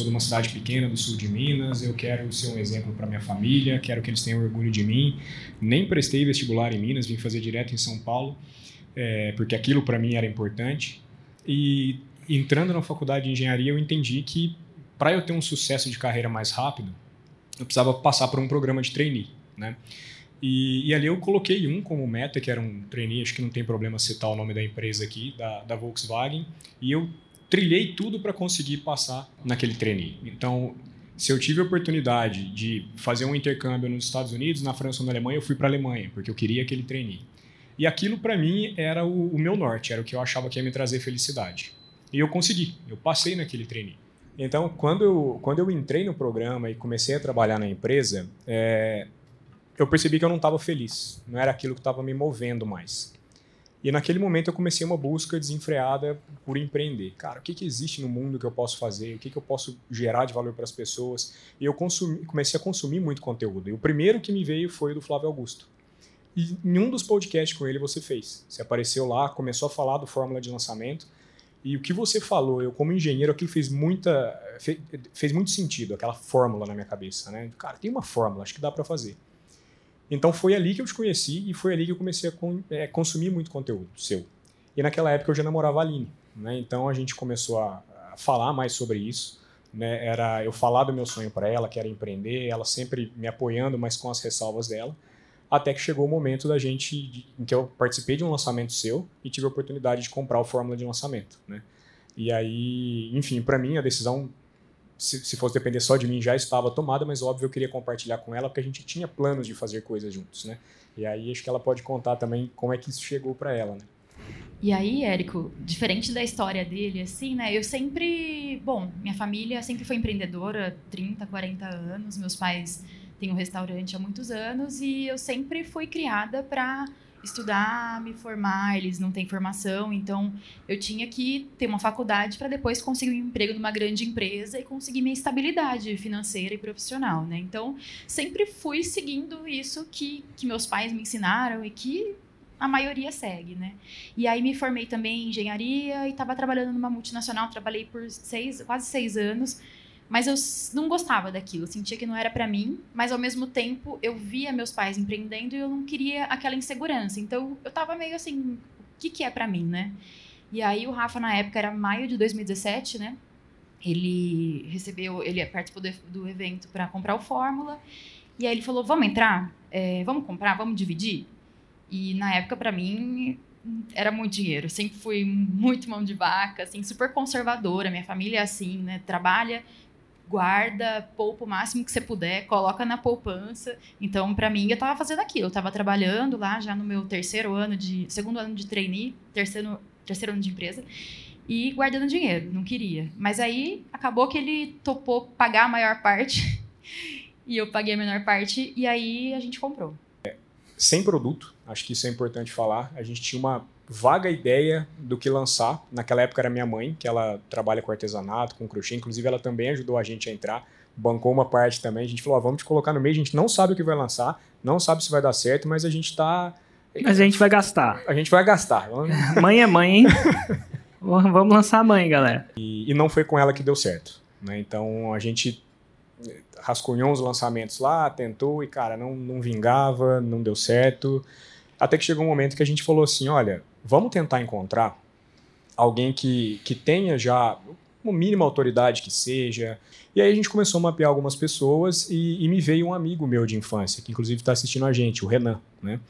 sou de uma cidade pequena do sul de Minas, eu quero ser um exemplo para minha família, quero que eles tenham orgulho de mim. Nem prestei vestibular em Minas, vim fazer direto em São Paulo, é, porque aquilo para mim era importante. E entrando na faculdade de engenharia, eu entendi que para eu ter um sucesso de carreira mais rápido, eu precisava passar por um programa de trainee, né? E, e, ali eu coloquei um como meta, que era um trainee, acho que não tem problema citar o nome da empresa aqui, da, da Volkswagen, e eu trilhei tudo para conseguir passar naquele trainee. Então, se eu tive a oportunidade de fazer um intercâmbio nos Estados Unidos, na França ou na Alemanha, eu fui para a Alemanha, porque eu queria aquele trainee. E aquilo para mim era o, o, meu norte, era o que eu achava que ia me trazer felicidade. E eu consegui, eu passei naquele trainee. Então, quando eu, quando eu entrei no programa e comecei a trabalhar na empresa, é, eu percebi que eu não estava feliz, não era aquilo que estava me movendo mais. E naquele momento eu comecei uma busca desenfreada por empreender. Cara, o que, que existe no mundo que eu posso fazer? O que, que eu posso gerar de valor para as pessoas? E eu consumi, comecei a consumir muito conteúdo. E o primeiro que me veio foi o do Flávio Augusto. E em um dos podcasts com ele você fez. Você apareceu lá, começou a falar do fórmula de lançamento. E o que você falou, eu como engenheiro, aquilo fez muita fez, fez muito sentido, aquela fórmula na minha cabeça, né? Cara, tem uma fórmula, acho que dá para fazer. Então foi ali que eu te conheci e foi ali que eu comecei a con é, consumir muito conteúdo seu. E naquela época eu já namorava a Aline, né? Então a gente começou a, a falar mais sobre isso. Né? Era eu falar do meu sonho para ela, que era empreender, ela sempre me apoiando, mas com as ressalvas dela. Até que chegou o momento da gente, de, em que eu participei de um lançamento seu e tive a oportunidade de comprar o fórmula de lançamento, né? E aí, enfim, para mim a decisão se, se, fosse depender só de mim, já estava tomada, mas óbvio eu queria compartilhar com ela, porque a gente tinha planos de fazer coisas juntos, né? E aí acho que ela pode contar também como é que isso chegou para ela, né? E aí, Érico, diferente da história dele, assim, né? Eu sempre. Bom, minha família sempre foi empreendedora, 30, 40 anos. Meus pais têm um restaurante há muitos anos e eu sempre fui criada para estudar, me formar, eles não têm formação, então eu tinha que ter uma faculdade para depois conseguir um emprego numa grande empresa e conseguir minha estabilidade financeira e profissional, né? Então, sempre fui seguindo isso que, que meus pais me ensinaram e que a maioria segue, né? E aí me formei também em engenharia e estava trabalhando numa multinacional, trabalhei por seis, quase seis anos, mas eu não gostava daquilo, sentia que não era para mim, mas ao mesmo tempo eu via meus pais empreendendo e eu não queria aquela insegurança. Então eu tava meio assim, o que que é para mim, né? E aí o Rafa na época era maio de 2017, né? Ele recebeu, ele participou do, do evento para comprar o Fórmula. E aí ele falou: "Vamos entrar? É, vamos comprar? Vamos dividir?" E na época para mim era muito dinheiro. sempre fui muito mão de vaca, assim, super conservadora. Minha família é assim, né? Trabalha guarda, poupa o máximo que você puder, coloca na poupança. Então, para mim, eu estava fazendo aquilo. Eu estava trabalhando lá já no meu terceiro ano de. segundo ano de trainee, terceiro, terceiro ano de empresa, e guardando dinheiro. Não queria. Mas aí acabou que ele topou pagar a maior parte. e eu paguei a menor parte, e aí a gente comprou. Sem produto, acho que isso é importante falar. A gente tinha uma vaga ideia do que lançar. Naquela época era minha mãe, que ela trabalha com artesanato, com crochê, inclusive ela também ajudou a gente a entrar, bancou uma parte também. A gente falou: ah, vamos te colocar no meio, a gente não sabe o que vai lançar, não sabe se vai dar certo, mas a gente tá. Mas a gente vai gastar. A gente vai gastar. mãe é mãe, hein? vamos lançar a mãe, galera. E, e, não foi com ela que deu certo. Né? Então a gente rascunhou os lançamentos lá, tentou e, cara, não, não vingava, não deu certo. Até que chegou um momento que a gente falou assim: olha, vamos tentar encontrar alguém que, que tenha já uma mínima autoridade que seja. E aí a gente começou a mapear algumas pessoas e, e me veio um amigo meu de infância, que inclusive está assistindo a gente, o Renan, né?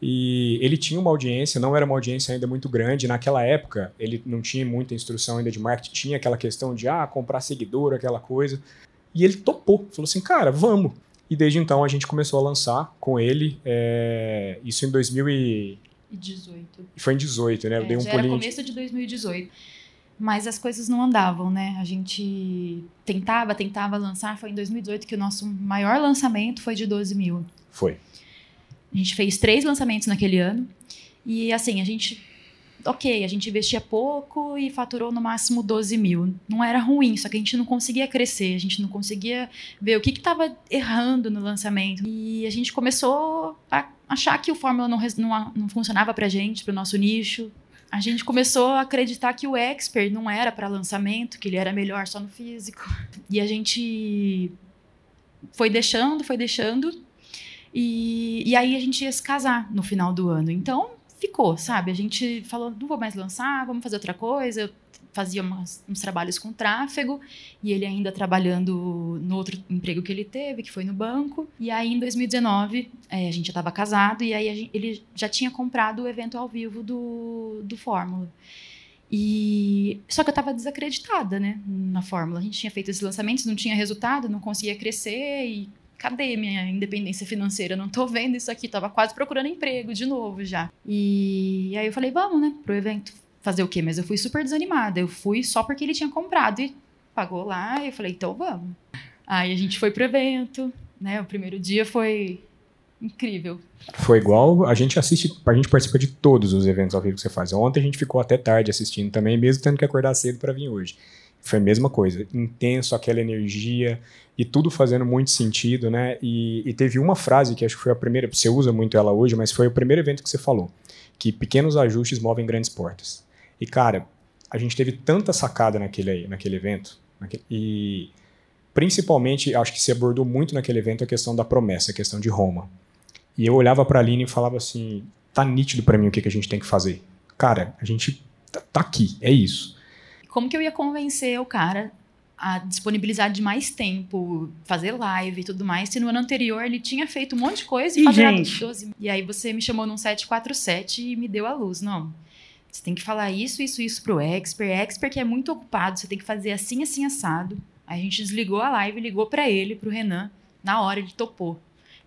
E ele tinha uma audiência, não era uma audiência ainda muito grande. Naquela época, ele não tinha muita instrução ainda de marketing, tinha aquela questão de ah, comprar seguidor, aquela coisa. E ele topou, falou assim, cara, vamos. E desde então a gente começou a lançar com ele, é, isso em 2000 e, 2018. Foi em 18, né? Eu é, dei um já pulinho. Era começo de 2018. Mas as coisas não andavam, né? A gente tentava, tentava lançar. Foi em 2018 que o nosso maior lançamento foi de 12 mil. Foi. A gente fez três lançamentos naquele ano. E assim, a gente. Ok, a gente investia pouco e faturou no máximo 12 mil. Não era ruim, só que a gente não conseguia crescer, a gente não conseguia ver o que estava errando no lançamento. E a gente começou a achar que o Fórmula não, não, não funcionava pra gente, pro nosso nicho, a gente começou a acreditar que o Expert não era para lançamento, que ele era melhor só no físico. E a gente foi deixando, foi deixando. E, e aí a gente ia se casar no final do ano. Então ficou, sabe? A gente falou, não vou mais lançar, vamos fazer outra coisa. Eu fazia umas, uns trabalhos com tráfego e ele ainda trabalhando no outro emprego que ele teve, que foi no banco. E aí em 2019 é, a gente já estava casado e aí gente, ele já tinha comprado o evento ao vivo do, do Fórmula. E só que eu estava desacreditada, né, na Fórmula. A gente tinha feito esses lançamentos, não tinha resultado, não conseguia crescer e cadê minha independência financeira? Não tô vendo isso aqui, tava quase procurando emprego de novo já. E aí eu falei, vamos, né, pro evento fazer o quê? Mas eu fui super desanimada. Eu fui só porque ele tinha comprado e pagou lá. E eu falei, então vamos. Aí a gente foi pro evento, né? O primeiro dia foi incrível. Foi igual, a gente assiste, a gente participa de todos os eventos ao vivo que você faz. Ontem a gente ficou até tarde assistindo também, mesmo tendo que acordar cedo para vir hoje. Foi a mesma coisa, intenso, aquela energia e tudo fazendo muito sentido, né? E, e teve uma frase que acho que foi a primeira, você usa muito ela hoje, mas foi o primeiro evento que você falou, que pequenos ajustes movem grandes portas. E, cara, a gente teve tanta sacada naquele, naquele evento. Naquele, e, principalmente, acho que se abordou muito naquele evento a questão da promessa, a questão de Roma. E eu olhava para a Aline e falava assim: tá nítido para mim o que, que a gente tem que fazer. Cara, a gente tá, tá aqui, é isso. Como que eu ia convencer o cara a disponibilizar de mais tempo, fazer live e tudo mais, se no ano anterior ele tinha feito um monte de coisa e, e gente... 12. E aí você me chamou num 747 e me deu a luz. Não, você tem que falar isso, isso, isso pro expert. Expert que é muito ocupado, você tem que fazer assim, assim, assado. Aí a gente desligou a live, ligou para ele, pro Renan. Na hora ele topou.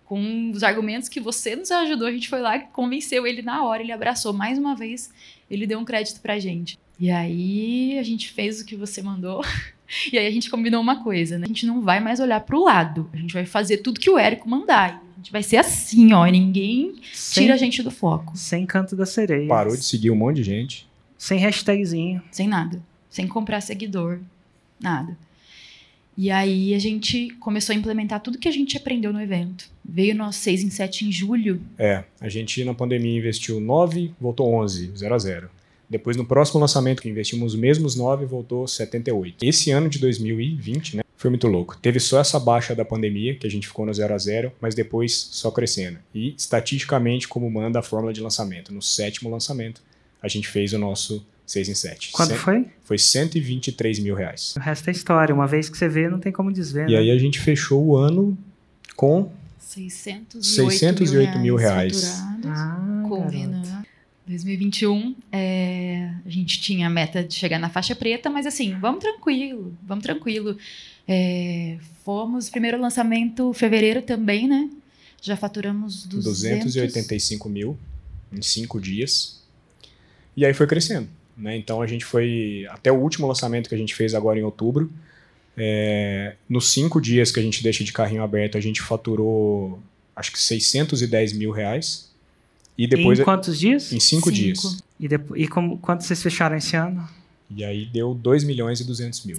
Com os argumentos que você nos ajudou, a gente foi lá convenceu ele na hora. Ele abraçou mais uma vez, ele deu um crédito pra gente. E aí a gente fez o que você mandou. E aí a gente combinou uma coisa, né? A gente não vai mais olhar pro lado. A gente vai fazer tudo que o Érico mandar gente vai ser assim, ó. Ninguém sem, tira a gente do foco. Sem canto da sereia. Parou de seguir um monte de gente. Sem hashtagzinho. Sem nada. Sem comprar seguidor. Nada. E aí a gente começou a implementar tudo que a gente aprendeu no evento. Veio nosso 6 em 7 em julho. É, a gente na pandemia investiu 9, voltou 11, 0 a 0. Depois no próximo lançamento que investimos os mesmos 9, voltou 78. Esse ano de 2020, né, foi muito louco. Teve só essa baixa da pandemia, que a gente ficou no 0 a 0 mas depois só crescendo. E, estatisticamente, como manda a fórmula de lançamento, no sétimo lançamento, a gente fez o nosso 6 em 7. Quanto Cent... foi? Foi 123 mil reais. O resto é história. Uma vez que você vê, não tem como desver. E né? aí a gente fechou o ano com 608, 608 mil reais. Mil reais. Ah, com 2021, é, a gente tinha a meta de chegar na faixa preta, mas assim, vamos tranquilo, vamos tranquilo. É, fomos, primeiro lançamento fevereiro também, né? Já faturamos 200... 285 mil em cinco dias. E aí foi crescendo. Né? Então a gente foi. Até o último lançamento que a gente fez agora em outubro. É, nos cinco dias que a gente deixa de carrinho aberto, a gente faturou acho que 610 mil reais. E depois, em quantos dias? Em cinco, cinco. dias. E, depois, e como, quanto vocês fecharam esse ano? E aí deu 2 milhões e 200 mil.